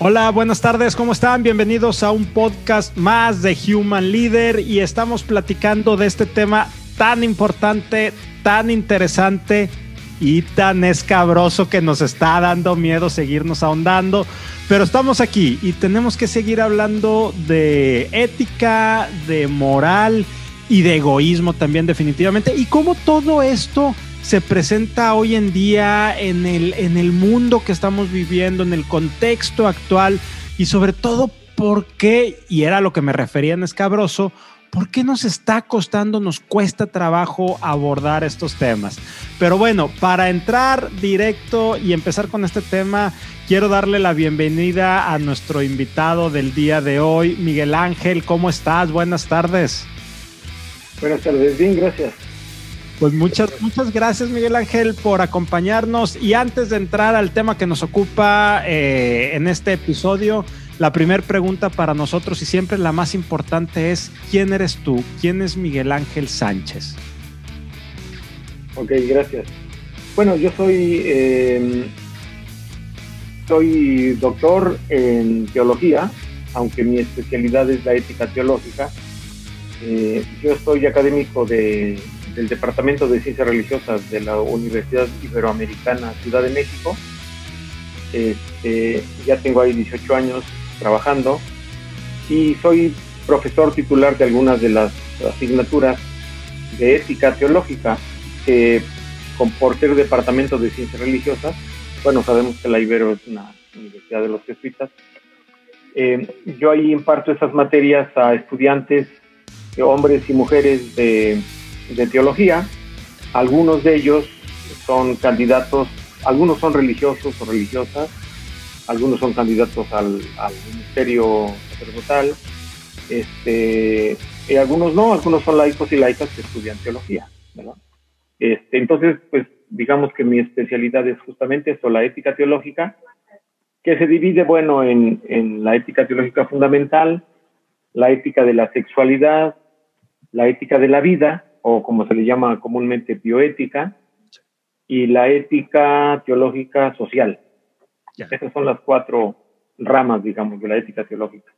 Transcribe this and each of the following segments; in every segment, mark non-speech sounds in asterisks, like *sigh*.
Hola, buenas tardes, ¿cómo están? Bienvenidos a un podcast más de Human Leader y estamos platicando de este tema tan importante, tan interesante y tan escabroso que nos está dando miedo seguirnos ahondando. Pero estamos aquí y tenemos que seguir hablando de ética, de moral y de egoísmo también definitivamente. Y cómo todo esto se presenta hoy en día en el, en el mundo que estamos viviendo, en el contexto actual y sobre todo por qué, y era lo que me refería en escabroso, ¿por qué nos está costando, nos cuesta trabajo abordar estos temas? Pero bueno, para entrar directo y empezar con este tema, quiero darle la bienvenida a nuestro invitado del día de hoy, Miguel Ángel. ¿Cómo estás? Buenas tardes. Buenas tardes, bien, gracias. Pues muchas, muchas gracias Miguel Ángel por acompañarnos y antes de entrar al tema que nos ocupa eh, en este episodio, la primera pregunta para nosotros y siempre la más importante es, ¿quién eres tú? ¿Quién es Miguel Ángel Sánchez? Ok, gracias. Bueno, yo soy, em, soy doctor en teología, aunque mi especialidad es la ética teológica. Eh, yo soy académico de del Departamento de Ciencias Religiosas de la Universidad Iberoamericana Ciudad de México. Este, ya tengo ahí 18 años trabajando y soy profesor titular de algunas de las asignaturas de ética teológica que con, por ser departamento de ciencias religiosas, bueno, sabemos que la Ibero es una universidad de los jesuitas, eh, yo ahí imparto esas materias a estudiantes, hombres y mujeres de de teología. Algunos de ellos son candidatos, algunos son religiosos o religiosas, algunos son candidatos al, ministerio sacerdotal, este, y algunos no, algunos son laicos y laicas que estudian teología. Este, entonces, pues digamos que mi especialidad es justamente esto, la ética teológica, que se divide, bueno, en, en la ética teológica fundamental, la ética de la sexualidad, la ética de la vida o como se le llama comúnmente bioética, y la ética teológica social. Esas son las cuatro ramas, digamos, de la ética teológica.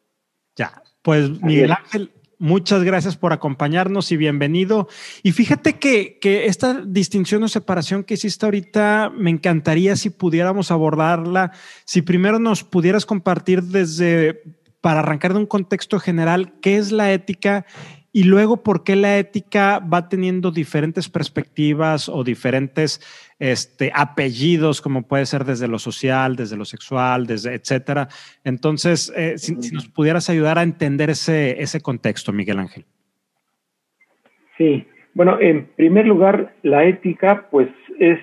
Ya, pues Miguel Ángel, muchas gracias por acompañarnos y bienvenido. Y fíjate que, que, esta distinción o separación que hiciste ahorita, me encantaría si pudiéramos abordarla, si primero nos pudieras compartir desde, para arrancar de un contexto general, qué es la ética y luego, ¿por qué la ética va teniendo diferentes perspectivas o diferentes este, apellidos, como puede ser desde lo social, desde lo sexual, desde etcétera? Entonces, eh, si, nos pudieras ayudar a entender ese, ese contexto, Miguel Ángel. Sí, bueno, en primer lugar, la ética, pues, es,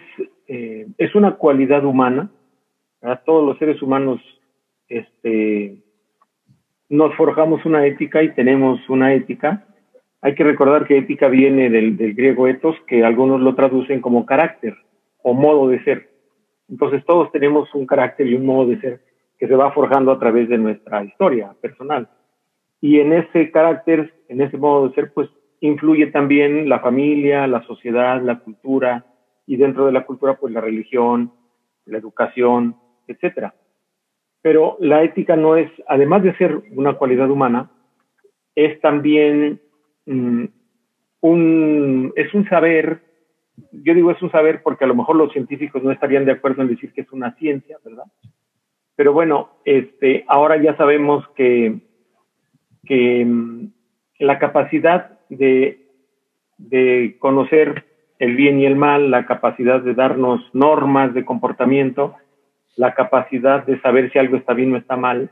eh, es una cualidad humana. Todos los seres humanos este, nos forjamos una ética y tenemos una ética hay que recordar que ética viene del, griego ethos, que algunos lo traducen como carácter o modo de ser. Entonces todos tenemos un carácter y un modo de ser que se va forjando a través de nuestra historia personal. Y en ese carácter, en ese modo de ser, pues influye también la familia, la sociedad, la cultura, y dentro de la cultura, pues la religión, la educación, etcétera. Pero la ética no es, además de ser una cualidad humana, es también un, es un saber, yo digo es un saber porque a lo mejor los científicos no estarían de acuerdo en decir que es una ciencia, ¿verdad? Pero bueno, este, ahora ya sabemos que, que mm, la capacidad de, de conocer el bien y el mal, la capacidad de darnos normas de comportamiento, la capacidad de saber si algo está bien o está mal,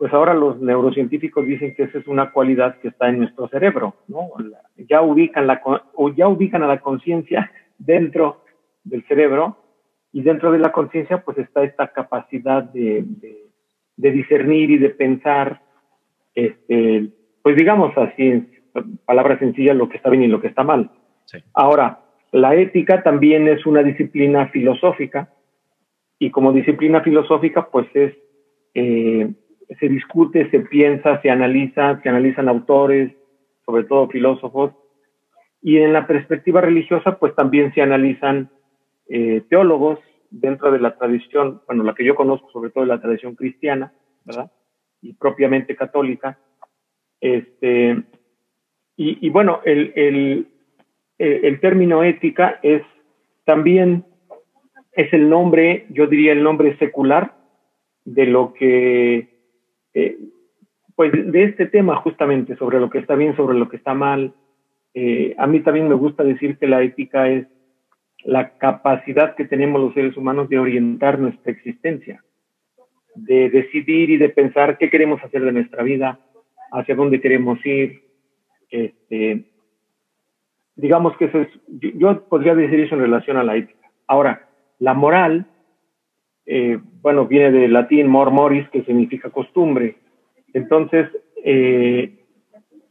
pues ahora los neurocientíficos dicen que esa es una cualidad que está en nuestro cerebro, ¿no? Ya ubican, la, o ya ubican a la conciencia dentro del cerebro y dentro de la conciencia pues está esta capacidad de, de, discernir y de pensar, este, pues digamos así, en palabras sencillas, lo que está bien y lo que está mal. Ahora, la ética también es una disciplina filosófica y como disciplina filosófica pues es... Eh, se discute, se piensa, se analiza, se analizan autores, sobre todo filósofos, y en la perspectiva religiosa, pues también se analizan eh, teólogos dentro de la tradición, bueno, la que yo conozco sobre todo de la tradición cristiana, ¿verdad? Y propiamente católica. Este, y, bueno, el, el, el, término ética es también, es el nombre, yo diría el nombre secular de lo que, eh, pues de este tema justamente, sobre lo que está bien, sobre lo que está mal. Eh, a mí también me gusta decir que la ética es la capacidad que tenemos los seres humanos de orientar nuestra existencia, de decidir y de pensar qué queremos hacer de nuestra vida, hacia dónde queremos ir. Este, digamos que eso es, yo podría decir eso en relación a la ética. Ahora, la moral, eh, bueno, viene del latín mor moris, que significa costumbre. Entonces, eh,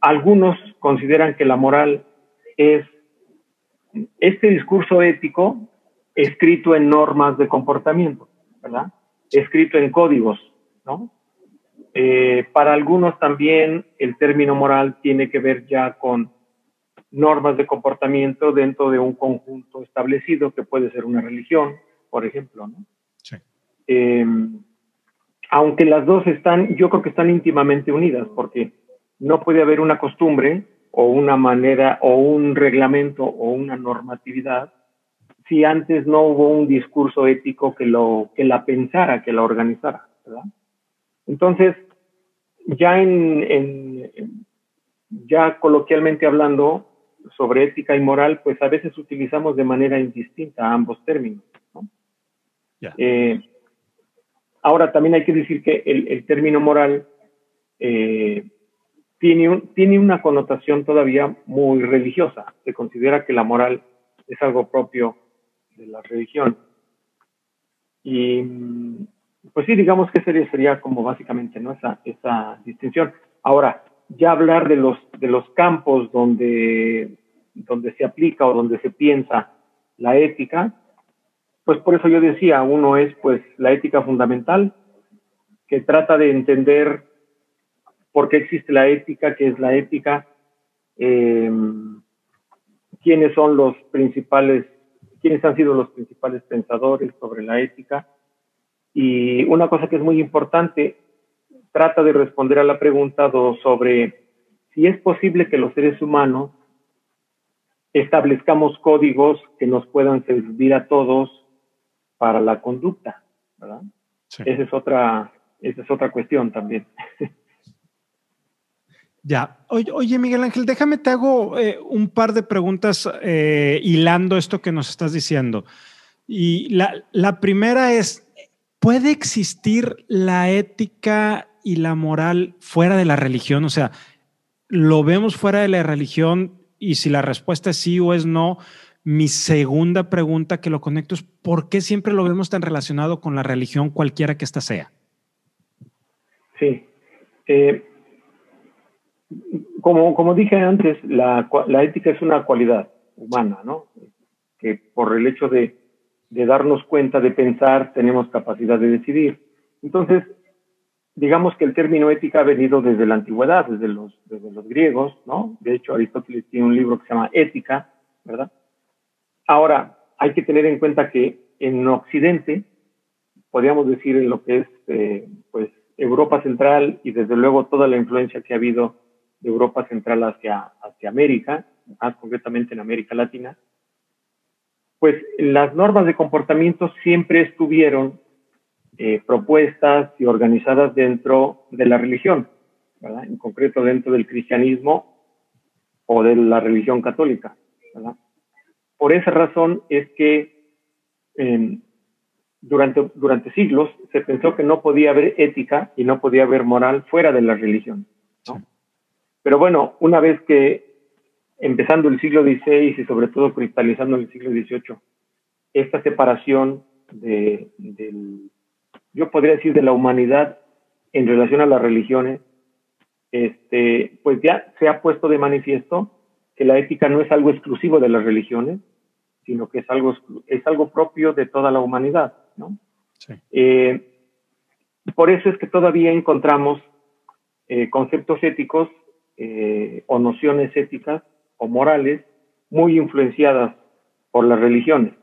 algunos consideran que la moral es este discurso ético escrito en normas de comportamiento, ¿verdad? Escrito en códigos, ¿no? Eh, para algunos también el término moral tiene que ver ya con normas de comportamiento dentro de un conjunto establecido que puede ser una religión, por ejemplo, ¿no? Eh, aunque las dos están, yo creo que están íntimamente unidas, porque no puede haber una costumbre o una manera o un reglamento o una normatividad si antes no hubo un discurso ético que lo que la pensara, que la organizara, ¿verdad? Entonces, ya en, en ya coloquialmente hablando sobre ética y moral, pues a veces utilizamos de manera indistinta ambos términos. ¿no? Eh, ahora también hay que decir que el, término moral eh, tiene, tiene una connotación todavía muy religiosa. Se considera que la moral es algo propio de la religión. Y pues sí, digamos que sería, sería como básicamente ¿no? esa, esa distinción. Ahora, ya hablar de los, de los campos donde, donde se aplica o donde se piensa la ética, pues por eso yo decía, uno es pues la ética fundamental, que trata de entender por qué existe la ética, qué es la ética, eh, quiénes son los principales, quiénes han sido los principales pensadores sobre la ética. Y una cosa que es muy importante, trata de responder a la pregunta sobre si es posible que los seres humanos establezcamos códigos que nos puedan servir a todos para la conducta, ¿verdad? Esa es otra, esa es otra cuestión también. *laughs* Ya. Oye, Miguel Ángel, déjame te hago eh, un par de preguntas eh, hilando esto que nos estás diciendo. Y la, la primera es, ¿puede existir la ética y la moral fuera de la religión? O sea, ¿lo vemos fuera de la religión? Y si la respuesta es sí o es no, mi segunda pregunta que lo conecto es, ¿por qué siempre lo vemos tan relacionado con la religión, cualquiera que ésta sea? Sí. Eh, como, como dije antes, la, la, ética es una cualidad humana, ¿no? Que por el hecho de, de darnos cuenta, de pensar, tenemos capacidad de decidir. Entonces, digamos que el término ética ha venido desde la antigüedad, desde los, desde los griegos, ¿no? De hecho, Aristóteles tiene un libro que se llama Ética, ¿verdad? Ahora, hay que tener en cuenta que en Occidente, podríamos decir en lo que es, eh, pues, Europa Central y desde luego toda la influencia que ha habido de Europa Central hacia, América, más concretamente en América Latina, pues las normas de comportamiento siempre estuvieron eh, propuestas y organizadas dentro de la religión, en concreto dentro del cristianismo o de la religión católica. Por esa razón es que eh, durante, durante siglos se pensó que no podía haber ética y no podía haber moral fuera de la religión. ¿no? Pero bueno, una vez que empezando el siglo XVI y sobre todo cristalizando en el siglo XVIII, esta separación de, del, yo podría decir, de la humanidad en relación a las religiones, este, pues ya se ha puesto de manifiesto que la ética no es algo exclusivo de las religiones, sino que es algo, es algo propio de toda la humanidad, ¿no? Sí. Eh, por eso es que todavía encontramos eh, conceptos éticos eh, o nociones éticas o morales muy influenciadas por las religiones.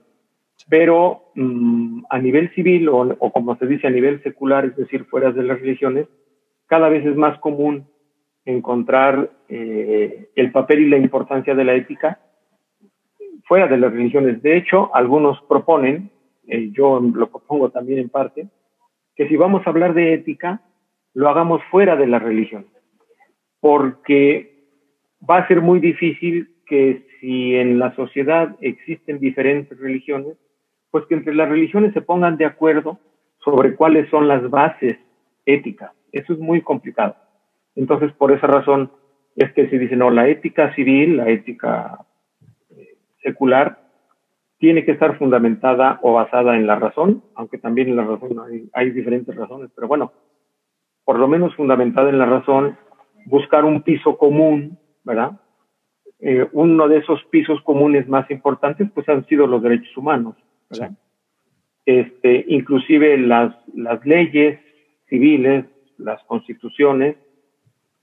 Pero mm, a nivel civil o, o, como se dice a nivel secular, es decir, fuera de las religiones, cada vez es más común encontrar eh, el papel y la importancia de la ética fuera de las religiones. De hecho, algunos proponen, eh, yo lo propongo también en parte, que si vamos a hablar de ética, lo hagamos fuera de la religión, porque va a ser muy difícil que si en la sociedad existen diferentes religiones, pues que entre las religiones se pongan de acuerdo sobre cuáles son las bases éticas. Eso es muy complicado. Entonces, por esa razón es que se dice, no, la ética civil, la ética secular, tiene que estar fundamentada o basada en la razón, aunque también en la razón hay, hay diferentes razones, pero bueno, por lo menos fundamentada en la razón, buscar un piso común, ¿verdad? Eh, uno de esos pisos comunes más importantes, pues han sido los derechos humanos, ¿verdad? Este, inclusive las, las leyes civiles, las constituciones,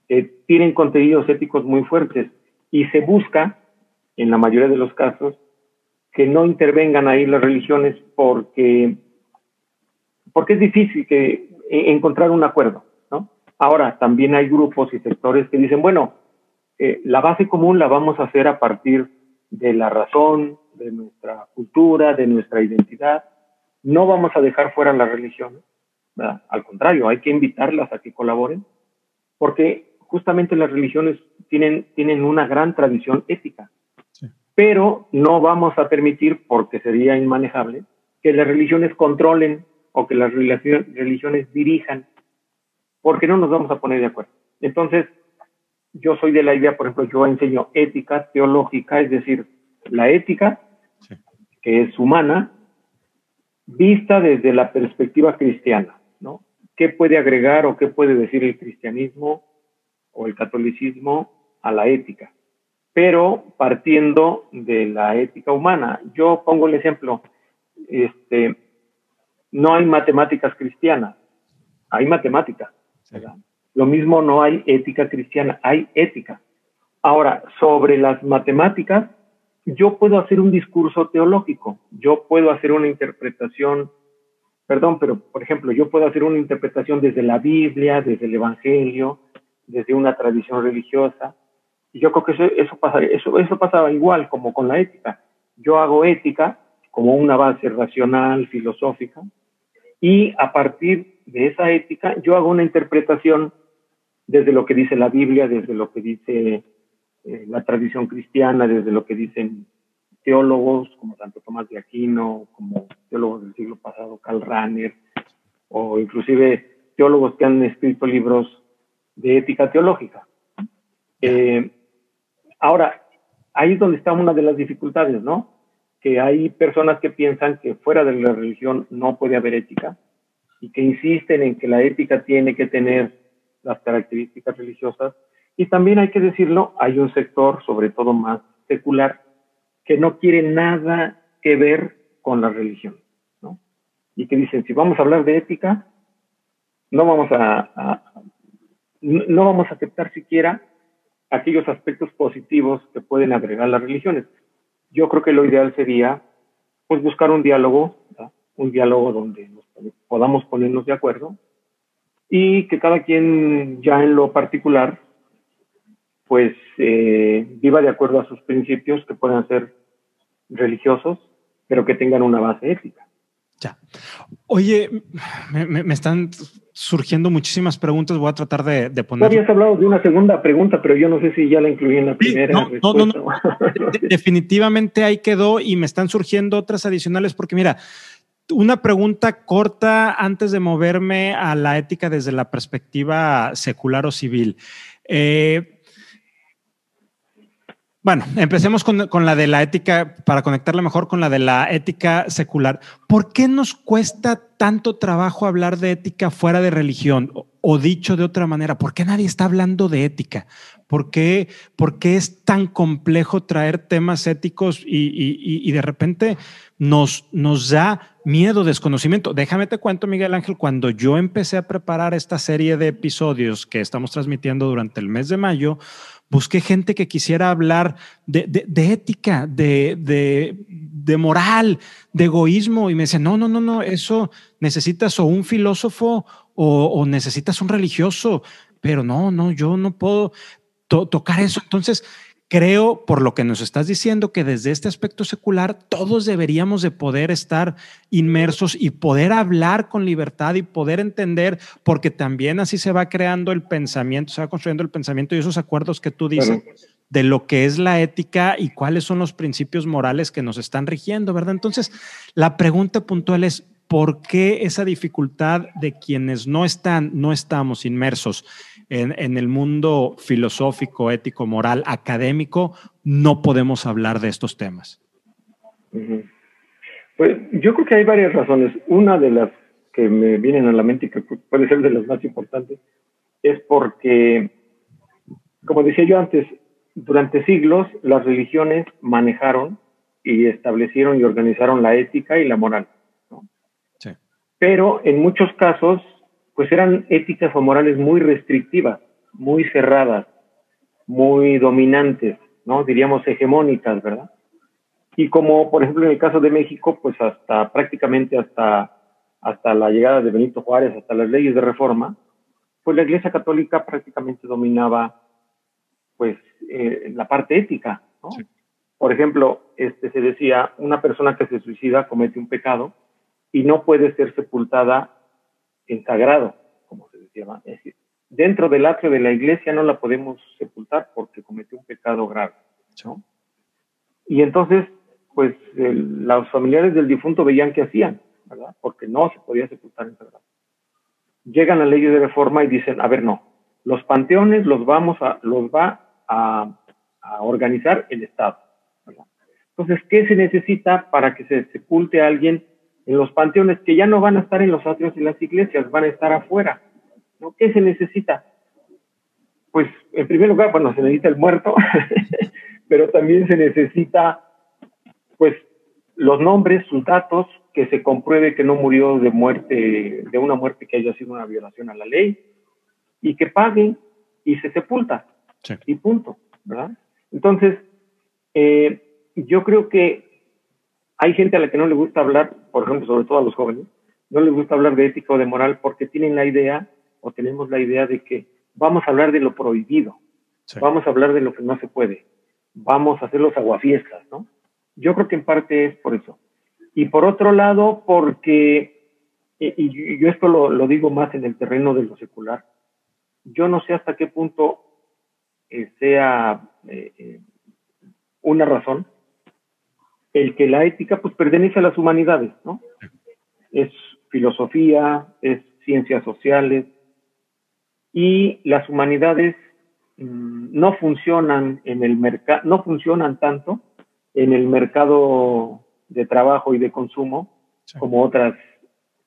eh, tienen contenidos éticos muy fuertes y se busca, en la mayoría de los casos, que no intervengan ahí las religiones porque, porque es difícil que, e, encontrar un acuerdo. ¿no? Ahora, también hay grupos y sectores que dicen, bueno, eh, la base común la vamos a hacer a partir de la razón, de nuestra cultura, de nuestra identidad. No vamos a dejar fuera las religiones. Al contrario, hay que invitarlas a que colaboren, porque justamente las religiones tienen, tienen una gran tradición ética. Pero no vamos a permitir, porque sería inmanejable, que las religiones controlen o que las religiones dirijan, porque no nos vamos a poner de acuerdo. Entonces, yo soy de la idea, por ejemplo, yo enseño ética teológica, es decir, la ética, que es humana, vista desde la perspectiva cristiana, ¿no? ¿Qué puede agregar o qué puede decir el cristianismo o el catolicismo a la ética, pero partiendo de la ética humana. Yo pongo el ejemplo, este, no hay matemáticas cristianas, hay matemáticas. Lo mismo no hay ética cristiana, hay ética. Ahora, sobre las matemáticas, yo puedo hacer un discurso teológico, yo puedo hacer una interpretación, perdón, pero por ejemplo, yo puedo hacer una interpretación desde la Biblia, desde el Evangelio, desde una tradición religiosa. Y yo creo que eso, eso, pasa, eso, eso pasaba igual como con la ética. Yo hago ética como una base racional, filosófica, y a partir de esa ética yo hago una interpretación desde lo que dice la Biblia, desde lo que dice eh, la tradición cristiana, desde lo que dicen teólogos como tanto Tomás de Aquino, como teólogos del siglo pasado, Karl Rahner, o inclusive teólogos que han escrito libros de ética teológica. Eh, ahora, ahí es donde está una de las dificultades, ¿no? Que hay personas que piensan que fuera de la religión no puede haber ética y que insisten en que la ética tiene que tener las características religiosas. Y también hay que decirlo, hay un sector, sobre todo más secular, que no quiere nada que ver con la religión, ¿no? Y que dicen, si vamos a hablar de ética, no vamos a, no vamos a aceptar siquiera aquellos aspectos positivos que pueden agregar las religiones. Yo creo que lo ideal sería pues buscar un diálogo, un diálogo donde podamos ponernos de acuerdo y que cada quien ya en lo particular pues eh, viva de acuerdo a sus principios que puedan ser religiosos, pero que tengan una base ética. Ya. Oye, me, están surgiendo muchísimas preguntas. Voy a tratar de, de poner. habías hablado de una segunda pregunta, pero yo no sé si ya la incluí en la primera. No, no, no, Definitivamente ahí quedó y me están surgiendo otras adicionales porque mira, una pregunta corta antes de moverme a la ética desde la perspectiva secular o civil. Eh, bueno, empecemos con, la de la ética, para conectarla mejor con la de la ética secular. ¿Por qué nos cuesta tanto trabajo hablar de ética fuera de religión? O dicho de otra manera, ¿por qué nadie está hablando de ética? ¿Por qué, es tan complejo traer temas éticos y, de repente nos, nos da miedo, desconocimiento? Déjame te cuento, Miguel Ángel, cuando yo empecé a preparar esta serie de episodios que estamos transmitiendo durante el mes de mayo, busqué gente que quisiera hablar de, ética, de, moral, de egoísmo, y me decían, no, no, no, no, eso necesitas o un filósofo o, necesitas un religioso, pero no, no, yo no puedo tocar eso. Entonces, creo, por lo que nos estás diciendo, que desde este aspecto secular todos deberíamos de poder estar inmersos y poder hablar con libertad y poder entender, porque también así se va creando el pensamiento, se va construyendo el pensamiento y esos acuerdos que tú dices. de lo que es la ética y cuáles son los principios morales que nos están rigiendo, ¿verdad? Entonces, la pregunta puntual es, ¿por qué esa dificultad de quienes no están, no estamos inmersos en, el mundo filosófico, ético, moral, académico, no podemos hablar de estos temas? Pues yo creo que hay varias razones. Una de las que me vienen a la mente y que puede ser de las más importantes es porque, como decía yo antes, durante siglos las religiones manejaron y establecieron y organizaron la ética y la moral. Pero en muchos casos pues eran éticas o morales muy restrictivas, muy cerradas, muy dominantes, ¿no? Diríamos hegemónicas, ¿verdad? Y como, por ejemplo, en el caso de México, pues hasta prácticamente hasta, hasta la llegada de Benito Juárez, hasta las leyes de reforma, pues la Iglesia Católica prácticamente dominaba, pues, eh, la parte ética, ¿no? Por ejemplo, este, se decía, una persona que se suicida comete un pecado y no puede ser sepultada sagrado, como se decía. Es decir, dentro del atrio de la iglesia no la podemos sepultar porque cometió un pecado grave. Y entonces, pues los familiares del difunto veían qué hacían, ¿verdad? Porque no se podía sepultar en sagrado. Llegan a leyes de reforma y dicen, a ver, no, los panteones los vamos a, los va a, organizar el Estado. Entonces, ¿qué se necesita para que se sepulte a alguien en los panteones que ya no van a estar en los atrios y las iglesias, van a estar afuera. ¿no? ¿Qué se necesita? Pues en primer lugar, bueno, se necesita el muerto, *laughs* pero también se necesita, pues, los nombres, sus datos, que se compruebe que no murió de muerte, de una muerte que haya sido una violación a la ley, y que paguen y se sepulta. Y punto, ¿verdad? Entonces, eh, yo creo que hay gente a la que no le gusta hablar, por ejemplo, sobre todo a los jóvenes, no les gusta hablar de ética o de moral porque tienen la idea o tenemos la idea de que vamos a hablar de lo prohibido, vamos a hablar de lo que no se puede, vamos a hacer los aguafiestas, ¿no? Yo creo que en parte es por eso. Y por otro lado, porque, y, yo esto lo, digo más en el terreno de lo secular, yo no sé hasta qué punto eh, sea eh, eh, una razón el que la ética pues pertenece a las humanidades, ¿no? Es filosofía, es ciencias sociales y las humanidades mm, no funcionan en el mercado, no funcionan tanto en el mercado de trabajo y de consumo como otras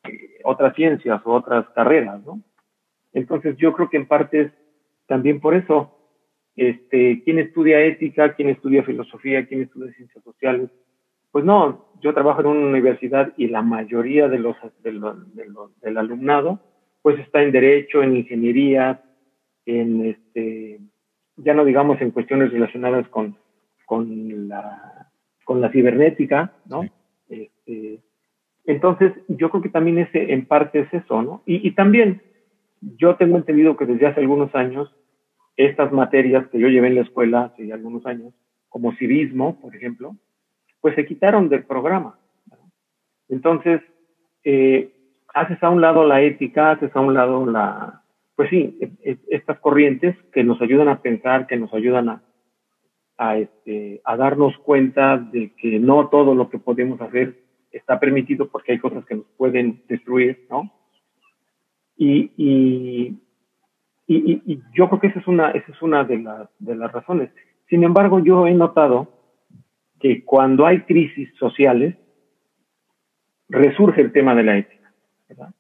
eh, otras ciencias o otras carreras, ¿no? Entonces yo creo que en parte es también por eso, este, quien estudia ética, quien estudia filosofía, quien estudia ciencias sociales, pues no, yo trabajo en una universidad y la mayoría de los, del alumnado pues está en derecho, en ingeniería, en este, ya no digamos en cuestiones relacionadas con, con, la, con la cibernética, ¿no? Este, entonces, yo creo que también ese, en parte es eso, ¿no? Y, y también, yo tengo entendido que desde hace algunos años, estas materias que yo llevé en la escuela hace algunos años, como civismo, por ejemplo, pues se quitaron del programa. Entonces, eh, haces a un lado la ética, haces a un lado la, pues sí, e, e, estas corrientes que nos ayudan a pensar, que nos ayudan a, a, este, a darnos cuenta de que no todo lo que podemos hacer está permitido porque hay cosas que nos pueden destruir, ¿no? Y, y, y, y yo creo que esa es una, esa es una de, las de las razones. Sin embargo, yo he notado que cuando hay crisis sociales, resurge el tema de la ética. ¿verdad?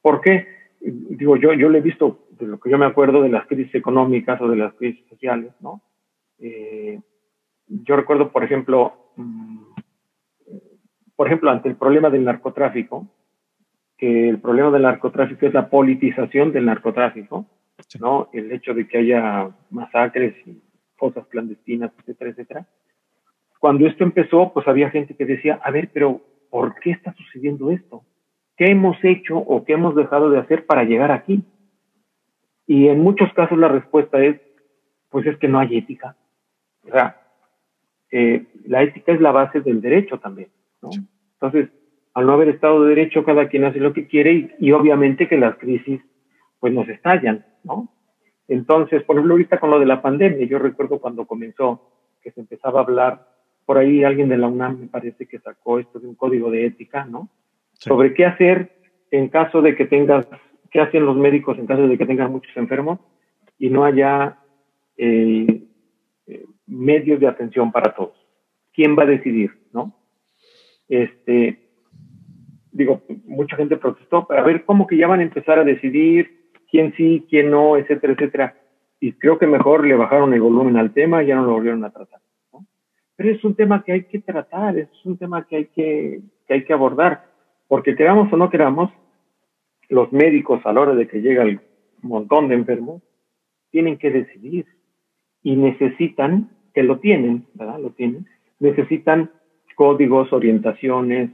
¿Por qué? digo, yo, yo lo he visto de lo que yo me acuerdo de las crisis económicas o de las crisis sociales, ¿no? Eh, yo recuerdo, por ejemplo, mm, por ejemplo, ante el problema del narcotráfico, que el problema del narcotráfico es la politización del narcotráfico, ¿no? El hecho de que haya masacres y cosas clandestinas, etcétera, etcétera. Cuando esto empezó, pues había gente que decía, a ver, pero ¿por qué está sucediendo esto? ¿Qué hemos hecho o qué hemos dejado de hacer para llegar aquí? Y en muchos casos la respuesta es, pues es que no hay ética. O sea, eh, la ética es la base del derecho también. ¿no? Entonces, al no haber Estado de Derecho, cada quien hace lo que quiere y, obviamente que las crisis pues nos estallan, ¿no? Entonces, por ejemplo, ahorita con lo de la pandemia, yo recuerdo cuando comenzó que se empezaba a hablar, por ahí alguien de la UNAM me parece que sacó esto de un código de ética, ¿no? Sobre qué hacer en caso de que tengas, qué hacen los médicos en caso de que tengan muchos enfermos y no haya eh, eh, medios de atención para todos. ¿Quién va a decidir, no? este, digo, mucha gente protestó, para ver cómo que ya van a empezar a decidir quién sí, quién no, etcétera, etcétera. Y creo que mejor le bajaron el volumen al tema y ya no lo volvieron a tratar. Pero es un tema que hay que tratar, es un tema que hay que, que hay que abordar, porque queramos o no queramos, los médicos a la hora de que llega el montón de enfermos, tienen que decidir y necesitan, que lo tienen, ¿verdad? Lo tienen, necesitan códigos, orientaciones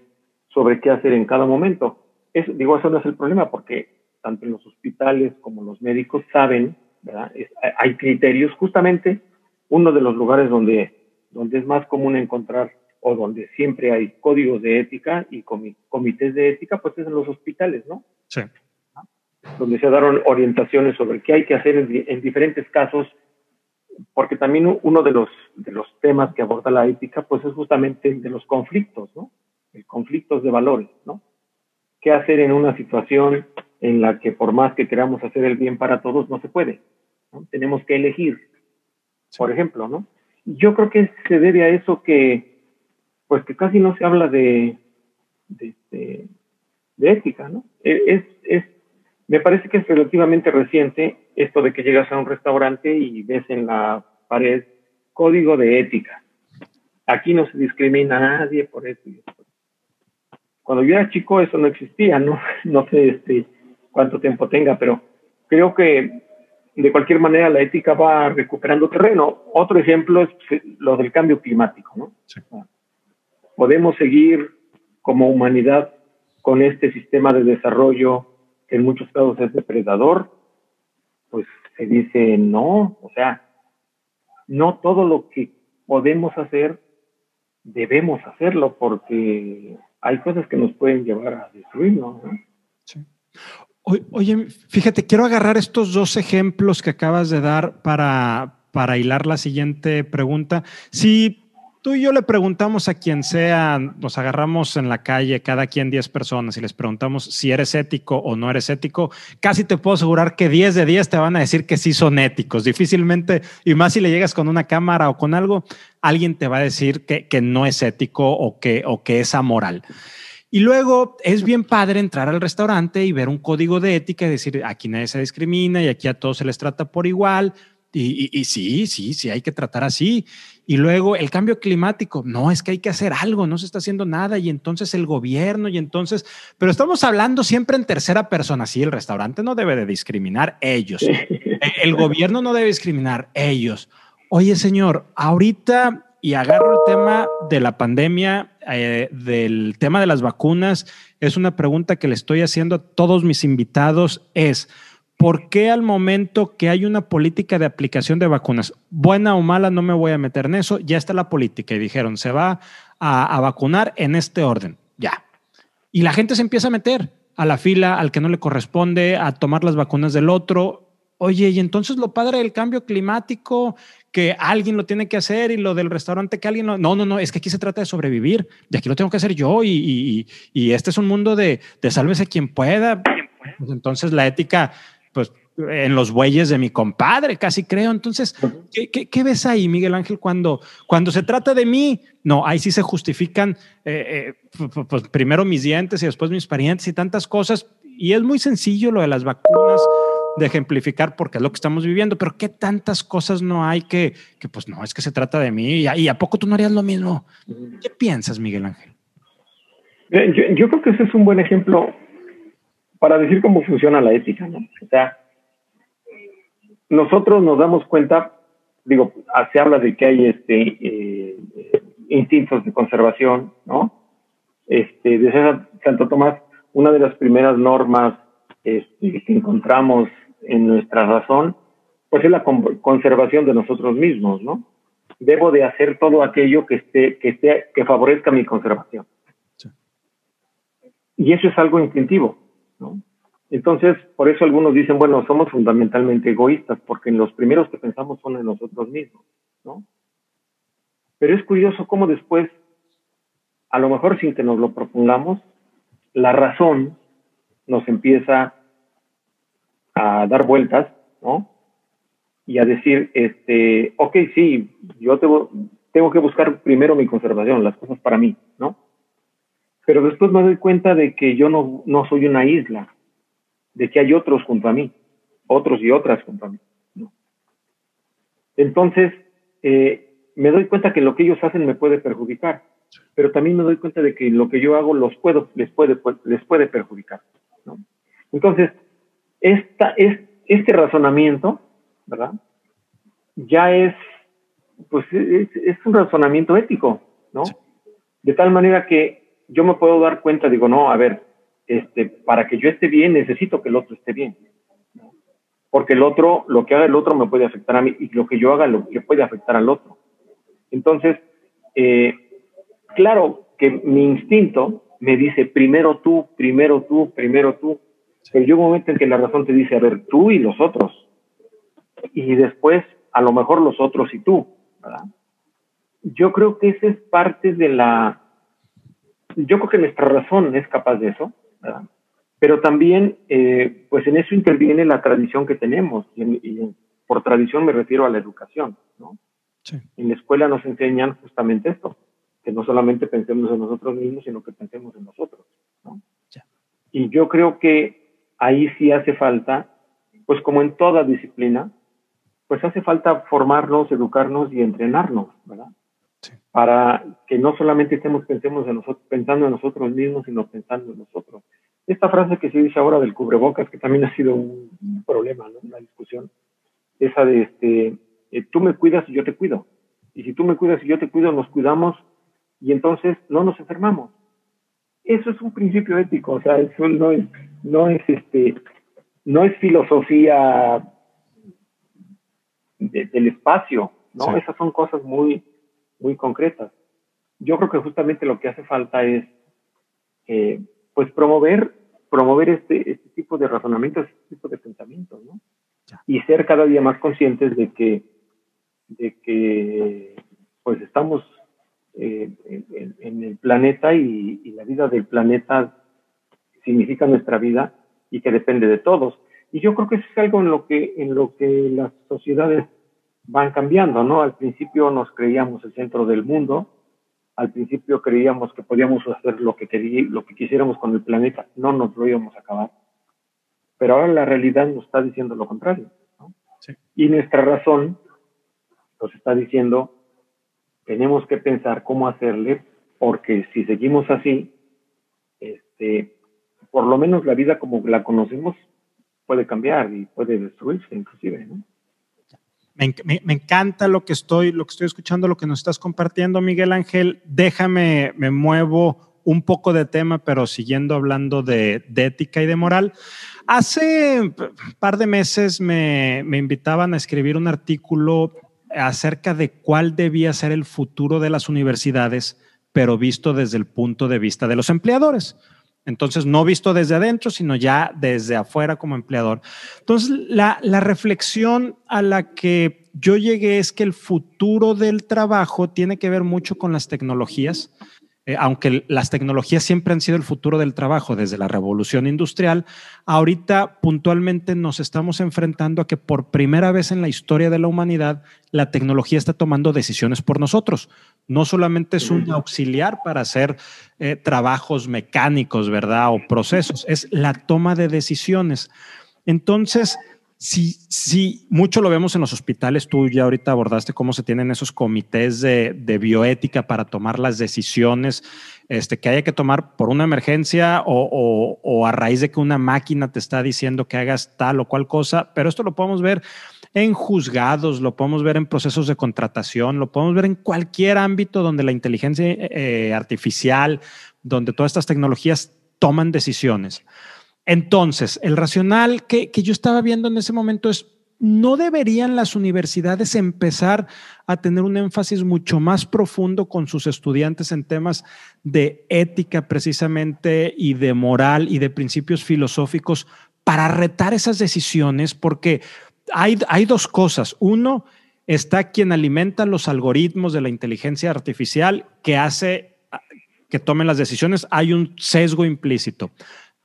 sobre qué hacer en cada momento. Digo, eso no es el problema porque tanto en los hospitales como los médicos saben, ¿verdad? hay criterios. Justamente uno de los lugares donde, donde es más común encontrar o donde siempre hay códigos de ética y comités de ética, pues es en los hospitales, ¿no? Sí. Donde se daron orientaciones sobre qué hay que hacer en diferentes casos porque también uno de los, de los temas que aborda la ética, pues es justamente el de los conflictos, ¿no? El conflictos de valores, ¿no? ¿Qué hacer en una situación en la que por más que queramos hacer el bien para todos, no se puede? Tenemos que elegir, por ejemplo, ¿no? Yo creo que se debe a eso que, pues que casi no se habla de, de, de, de ética, ¿no? E, es, es me parece que es relativamente reciente esto de que llegas a un restaurante y ves en la pared código de ética. Aquí no se discrimina a nadie por eso. Cuando yo era chico eso no existía, ¿no? *laughs* No sé este, cuánto tiempo tenga, pero creo que de cualquier manera la ética va recuperando terreno. Otro ejemplo es lo del cambio climático, ¿no? Podemos seguir como humanidad con este sistema de desarrollo que en muchos casos es depredador, pues se dice no, o sea, no todo lo que podemos hacer debemos hacerlo porque hay cosas que nos pueden llevar a destruirnos. ¿no? Sí. Oye, fíjate, quiero agarrar estos dos ejemplos que acabas de dar para, hilar la siguiente pregunta. Si tú y yo le preguntamos a quien sea, nos agarramos en la calle, cada quien 10 personas, y les preguntamos si eres ético o no eres ético, casi te puedo asegurar que 10 de 10 te van a decir que sí son éticos. Difícilmente, y más si le llegas con una cámara o con algo, alguien te va a decir que, no es ético o que es amoral. Y luego es bien padre entrar al restaurante y ver un código de ética y decir, aquí nadie se discrimina y aquí a todos se les trata por igual. Y, y, y, sí, sí, sí, hay que tratar así. Y luego el cambio climático, no, es que hay que hacer algo, no se está haciendo nada y entonces el gobierno y entonces, pero estamos hablando siempre en tercera persona, sí, el restaurante no debe de discriminar ellos, e, el gobierno no debe discriminar ellos. Oye, señor, ahorita y agarro el tema de la pandemia, eh, del tema de las vacunas, es una pregunta que le estoy haciendo a todos mis invitados, es, ¿por qué al momento que hay una política de aplicación de vacunas, buena o mala, no me voy a meter en eso, ya está la política y dijeron, se va a, vacunar en este orden, ya. Y la gente se empieza a meter a la fila, al que no le corresponde, a tomar las vacunas del otro. Oye, y entonces lo padre del cambio climático, que alguien lo tiene que hacer y lo del restaurante que alguien no. No, no, no, es que aquí se trata de sobrevivir y aquí lo tengo que hacer yo y, y, este es un mundo de, de sálvese quien pueda. Pues entonces la ética pues en los bueyes de mi compadre, casi creo. Entonces, ¿qué, ves ahí, Miguel Ángel, cuando, cuando se trata de mí? No, ahí sí se justifican eh, eh, pues primero mis dientes y después mis parientes y tantas cosas. y es muy sencillo lo de las vacunas de ejemplificar porque es lo que estamos viviendo, pero qué tantas cosas no hay que, que pues no, es que se trata de mí y, a poco tú no harías lo mismo. ¿Qué piensas, Miguel Ángel? Yo, creo que ese es un buen ejemplo para decir cómo funciona la ética, ¿no? O sea, nosotros nos damos cuenta, digo, se habla de que hay este eh, instintos de conservación, ¿no? Este, de Santo Tomás, una de las primeras normas este, que encontramos en nuestra razón, pues es la conservación de nosotros mismos, ¿no? Debo de hacer todo aquello que esté, que esté, que favorezca mi conservación. Y eso es algo instintivo, ¿no? Entonces, por eso algunos dicen, bueno, somos fundamentalmente egoístas, porque los primeros que pensamos son en nosotros mismos, ¿no? Pero es curioso cómo después, a lo mejor sin que nos lo propongamos, la razón nos empieza a dar vueltas, ¿no? Y a decir, este, ok, sí, yo tengo, tengo que buscar primero mi conservación, las cosas para mí, ¿no? Pero después me doy cuenta de que yo no, no soy una isla, de que hay otros junto a mí, otros y otras junto a mí, ¿no? Entonces, eh, me doy cuenta que lo que ellos hacen me puede perjudicar, pero también me doy cuenta de que lo que yo hago los puedo, les puede, les puede perjudicar, ¿no? Entonces, esta, es, este razonamiento, ¿verdad? Ya es, pues es, un razonamiento ético, ¿no? De tal manera que yo me puedo dar cuenta, digo, no, a ver, este, para que yo esté bien, necesito que el otro esté bien. Porque el otro, lo que haga el otro me puede afectar a mí y lo que yo haga lo, le puede afectar al otro. Entonces, eh, claro que mi instinto me dice primero tú, primero tú, primero tú, pero llega un momento en que la razón te dice, a ver, tú y los otros. Y después, a lo mejor los otros y tú, ¿verdad? Yo creo que esa es parte de la... Yo creo que nuestra razón es capaz de eso, ¿verdad? Pero también, eh, pues en eso interviene la tradición que tenemos. Y, por tradición me refiero a la educación, ¿no? Sí. En la escuela nos enseñan justamente esto, que no solamente pensemos en nosotros mismos, sino que pensemos en nosotros, ¿no? Y yo creo que ahí sí hace falta, pues como en toda disciplina, pues hace falta formarnos, educarnos y entrenarnos, ¿verdad? Para que no solamente estemos pensemos en nosotros, pensando en nosotros mismos, sino pensando en nosotros. Esta frase que se dice ahora del cubrebocas, que también ha sido un, problema, ¿no? una discusión, esa de este, eh, tú me cuidas y yo te cuido. Y si tú me cuidas y yo te cuido, nos cuidamos y entonces no nos enfermamos. Eso es un principio ético, o sea, eso no es, no es este, no es filosofía del espacio, ¿no? Esas son cosas muy, muy concretas. Yo creo que justamente lo que hace falta es, eh, pues, promover, promover este, este tipo de razonamientos, este tipo de pensamientos, ¿no? Y ser cada día más conscientes de que, de que, pues, estamos eh, en, el planeta y, la vida del planeta significa nuestra vida y que depende de todos. Y yo creo que eso es algo en lo que, en lo que las sociedades van cambiando, ¿no? Al principio nos creíamos el centro del mundo, al principio creíamos que podíamos hacer lo que, queríamos, lo que quisiéramos con el planeta, no nos lo íbamos a acabar. Pero ahora la realidad nos está diciendo lo contrario. Y nuestra razón nos está diciendo tenemos que pensar cómo hacerle, porque si seguimos así, este, por lo menos la vida como la conocemos puede cambiar y puede destruirse inclusive, ¿no? Me, me, encanta lo que estoy, lo que estoy escuchando, lo que nos estás compartiendo, Miguel Ángel. Déjame, me muevo un poco de tema, pero siguiendo hablando de, de ética y de moral. Hace un par de meses me, me invitaban a escribir un artículo acerca de cuál debía ser el futuro de las universidades, pero visto desde el punto de vista de los empleadores. Entonces, no visto desde adentro, sino ya desde afuera como empleador. Entonces, la, la, reflexión a la que yo llegué es que el futuro del trabajo tiene que ver mucho con las tecnologías, eh, aunque las tecnologías siempre han sido el futuro del trabajo desde la revolución industrial, ahorita puntualmente nos estamos enfrentando a que por primera vez en la historia de la humanidad la tecnología está tomando decisiones por nosotros. No solamente es un auxiliar para hacer eh, trabajos mecánicos, ¿verdad? O procesos, es la toma de decisiones. Entonces, Sí, sí, mucho lo vemos en los hospitales. Tú ya ahorita abordaste cómo se tienen esos comités de, bioética para tomar las decisiones este, que haya que tomar por una emergencia o, a raíz de que una máquina te está diciendo que hagas tal o cual cosa. Pero esto lo podemos ver en juzgados, lo podemos ver en procesos de contratación, lo podemos ver en cualquier ámbito donde la inteligencia eh, artificial, donde todas estas tecnologías toman decisiones. Entonces, el racional que, yo estaba viendo en ese momento es, ¿no deberían las universidades empezar a tener un énfasis mucho más profundo con sus estudiantes en temas de ética precisamente y de moral y de principios filosóficos para retar esas decisiones? Porque hay, hay dos cosas. Uno, está quien alimenta los algoritmos de la inteligencia artificial que hace que tomen las decisiones. Hay un sesgo implícito.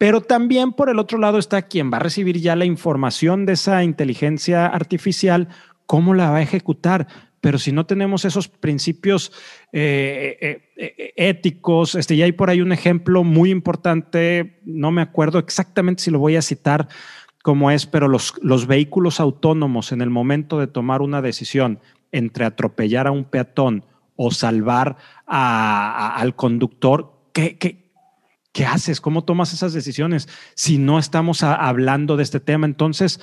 Pero también por el otro lado está quien va a recibir ya la información de esa inteligencia artificial, cómo la va a ejecutar. Pero si no tenemos esos principios eh, eh, eh, éticos, este, ya hay por ahí un ejemplo muy importante, no me acuerdo exactamente si lo voy a citar como es, pero los, los vehículos autónomos en el momento de tomar una decisión entre atropellar a un peatón o salvar al conductor, ¿qué, qué, ¿Qué haces? ¿Cómo tomas esas decisiones si no estamos hablando de este tema? Entonces,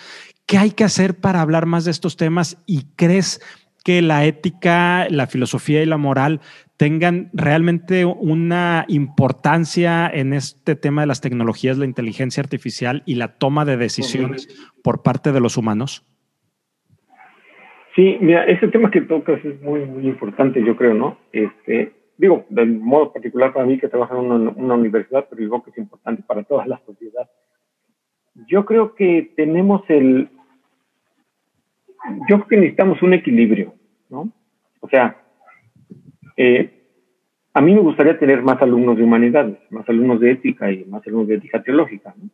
¿qué hay que hacer para hablar más de estos temas? ¿Y crees que la ética, la filosofía y la moral tengan realmente una importancia en este tema de las tecnologías, la inteligencia artificial y la toma de decisiones por parte de los humanos? Sí, mira, ese tema que tocas es muy, muy importante, yo creo, ¿no? Este, digo, de modo particular para mí que trabajo en una, universidad, pero digo que es importante para toda la sociedad. Yo creo que tenemos el, yo creo que necesitamos un equilibrio, ¿no? O sea, eh, a mí me gustaría tener más alumnos de humanidades, más alumnos de ética y más alumnos de ética teológica, ¿no?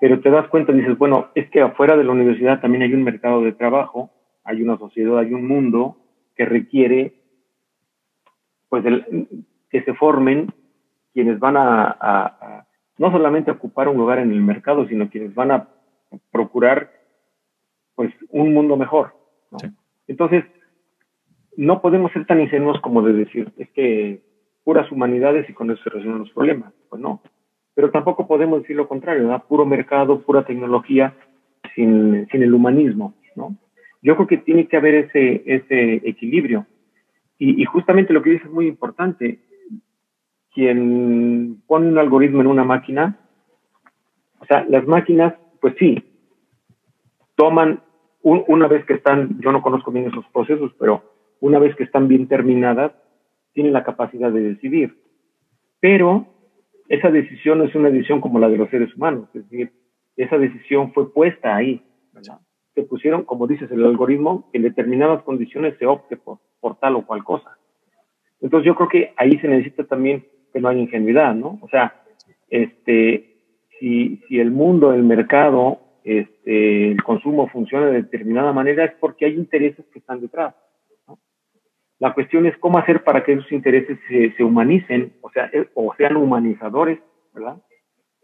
Pero te das cuenta y dices, bueno, es que afuera de la universidad también hay un mercado de trabajo, hay una sociedad, hay un mundo que requiere pues que se formen quienes van a, no solamente ocupar un lugar en el mercado, sino quienes van a procurar pues un mundo mejor. Entonces, no podemos ser tan ingenuos como de decir, es que puras humanidades y con eso se resuelven los problemas. Pues no. Pero tampoco podemos decir lo contrario, ¿no? puro mercado, pura tecnología, sin, sin el humanismo. ¿no? Yo creo que tiene que haber ese, ese equilibrio. Y, justamente lo que dice es muy importante. Quien pone un algoritmo en una máquina, o sea, las máquinas, pues sí, toman, una vez que están, yo no conozco bien esos procesos, pero una vez que están bien terminadas, tienen la capacidad de decidir. Pero esa decisión no es una decisión como la de los seres humanos, es decir, esa decisión fue puesta ahí, ¿verdad? Se pusieron, como dices, el algoritmo, en determinadas condiciones se opte por, por tal o cual cosa. Entonces yo creo que ahí se necesita también que no haya ingenuidad, ¿no? O sea, este, si, si el mundo, el mercado, este, el consumo funciona de determinada manera es porque hay intereses que están detrás. ¿no? La cuestión es cómo hacer para que esos intereses se, se humanicen, o sea, eh, o sean humanizadores, ¿verdad?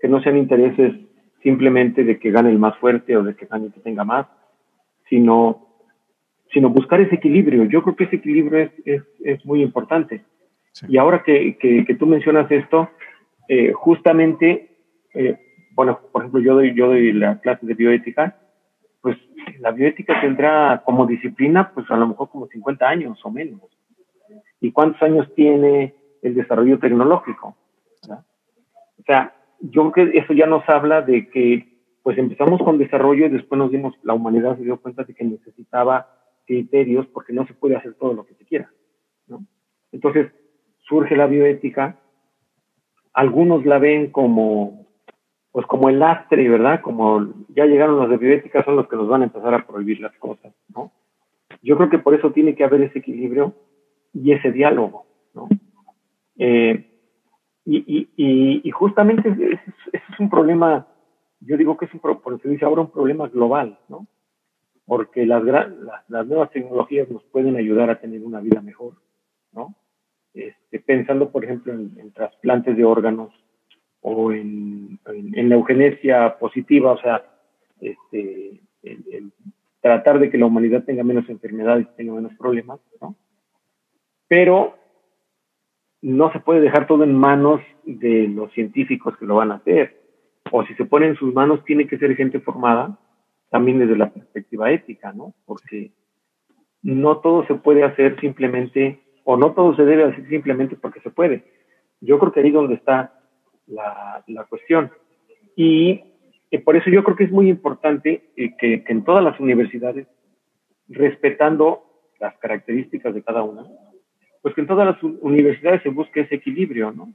Que no sean intereses simplemente de que gane el más fuerte o de que gane el que tenga más, sino sino buscar ese equilibrio. Yo creo que ese equilibrio es, es, es muy importante. Y ahora que, que, tú mencionas esto, eh, justamente, eh, bueno, por ejemplo, yo doy, yo doy la clase de bioética, pues la bioética tendrá como disciplina, pues a lo mejor como 50 años o menos. ¿Y cuántos años tiene el desarrollo tecnológico? O sea, yo creo que eso ya nos habla de que, pues empezamos con desarrollo y después nos dimos, la humanidad se dio cuenta de que necesitaba criterios porque no se puede hacer todo lo que se quiera. ¿no? Entonces surge la bioética, algunos la ven como, pues como el lastre, ¿verdad? Como ya llegaron los de bioética, son los que nos van a empezar a prohibir las cosas, ¿no? Yo creo que por eso tiene que haber ese equilibrio y ese diálogo, ¿no? Eh, y, justamente ese es, un problema, yo digo que es un, por se dice ahora un problema global, ¿no? Porque las, las, nuevas tecnologías nos pueden ayudar a tener una vida mejor, ¿no? Este, pensando, por ejemplo, en, trasplantes de órganos o en, en, la eugenesia positiva, o sea, este, el, tratar de que la humanidad tenga menos enfermedades, tenga menos problemas, ¿no? Pero no se puede dejar todo en manos de los científicos que lo van a hacer. O si se pone en sus manos, tiene que ser gente formada también desde la perspectiva ética, ¿no? Porque no todo se puede hacer simplemente, o no todo se debe hacer simplemente porque se puede. Yo creo que ahí es donde está la, la cuestión. Y por eso yo creo que es muy importante eh, que, en todas las universidades, respetando las características de cada una, pues que en todas las universidades se busque ese equilibrio, ¿no?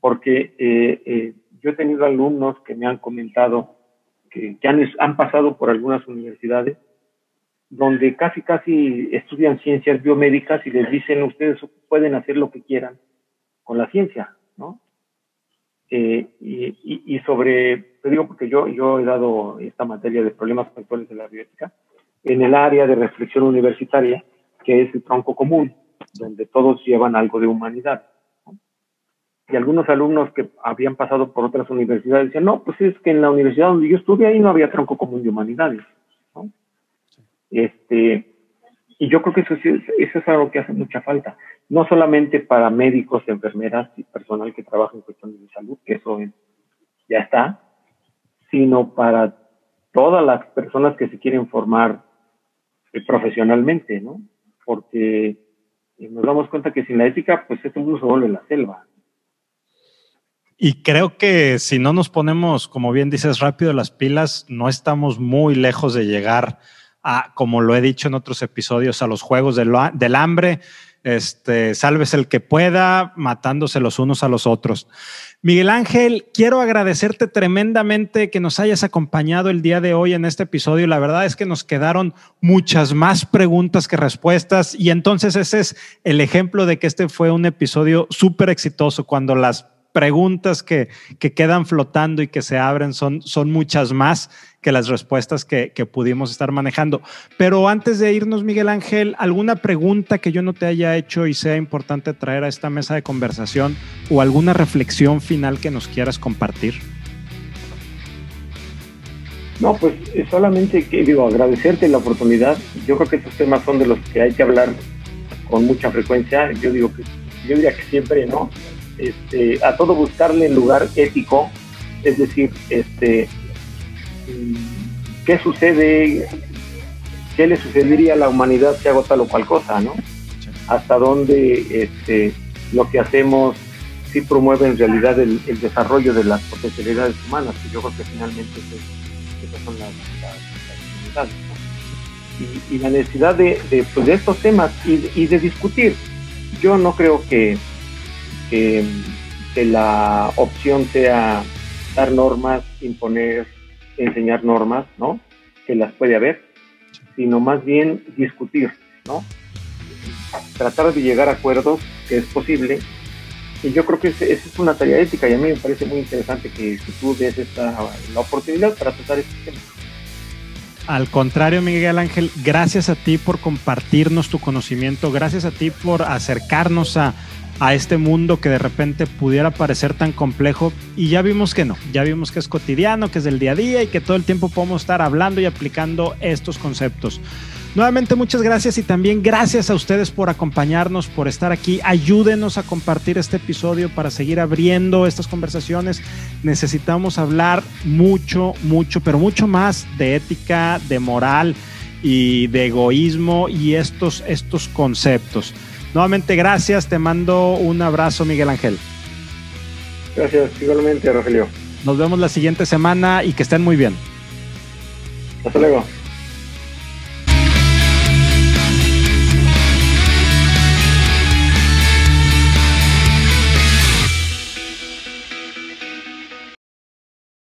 Porque eh, eh, yo he tenido alumnos que me han comentado que, que han, pasado por algunas universidades donde casi, casi estudian ciencias biomédicas y les dicen, ustedes pueden hacer lo que quieran con la ciencia, ¿no? Eh, y, sobre, te digo porque yo, yo he dado esta materia de problemas actuales de la bioética en el área de reflexión universitaria, que es el tronco común, donde todos llevan algo de humanidad. Y algunos alumnos que habían pasado por otras universidades decían, no, pues es que en la universidad donde yo estuve ahí no había tronco común de humanidades. Este, y yo creo que eso, eso es algo que hace mucha falta no solamente para médicos, enfermeras y personal que trabaja en cuestiones de salud, que eso ya está, sino para todas las personas que se quieren formar eh, profesionalmente, ¿no? Porque eh, nos damos cuenta que sin la ética, pues esto mundo se vuelve la selva. Y creo que si no nos ponemos, como bien dices, rápido las pilas, no estamos muy lejos de llegar a, como lo he dicho en otros episodios, a los juegos del, del hambre este, salves el que pueda, matándose los unos a los otros. Miguel Ángel, quiero agradecerte tremendamente que nos hayas acompañado el día de hoy en este episodio. La verdad es que nos quedaron muchas más preguntas que respuestas y entonces ese es el ejemplo de que este fue un episodio súper exitoso cuando las preguntas que, quedan flotando y que se abren son, son muchas más que las respuestas que, pudimos estar manejando. Pero antes de irnos, Miguel Ángel, ¿alguna pregunta que yo no te haya hecho y sea importante traer a esta mesa de conversación o alguna reflexión final que nos quieras compartir? No, pues solamente que digo, agradecerte la oportunidad. Yo creo que estos temas son de los que hay que hablar con mucha frecuencia. Yo digo que, yo diría que siempre, ¿no? Este, a todo buscarle el lugar ético, es decir, este, qué sucede, qué le sucedería a la humanidad si hago tal o cual cosa, ¿no? Hasta dónde este, lo que hacemos sí promueve en realidad el, desarrollo de las potencialidades humanas, que yo creo que finalmente esas son las, las, y, la necesidad de, pues, estos temas y de discutir. Yo no creo que que, la opción sea dar normas, imponer, enseñar normas, ¿no? Que las puede haber, sino más bien discutir, ¿no? Tratar de llegar a acuerdos, que es posible. Y yo creo que esa es una tarea ética y a mí me parece muy interesante que, tú des esta, la oportunidad para tratar este tema. Al contrario, Miguel Ángel, gracias a ti por compartirnos tu conocimiento, gracias a ti por acercarnos a, a este mundo que de repente pudiera parecer tan complejo. Y ya vimos que no, ya vimos que es cotidiano, que es del día a día y que todo el tiempo podemos estar hablando y aplicando estos conceptos. Nuevamente muchas gracias y también gracias a ustedes por acompañarnos, por estar aquí. Ayúdenos a compartir este episodio para seguir abriendo estas conversaciones. Necesitamos hablar mucho, mucho, pero mucho más de ética, de moral y de egoísmo y estos, estos conceptos. Nuevamente, gracias. Te mando un abrazo, Miguel Ángel. Gracias, igualmente, Rogelio. Nos vemos la siguiente semana y que estén muy bien. Hasta luego.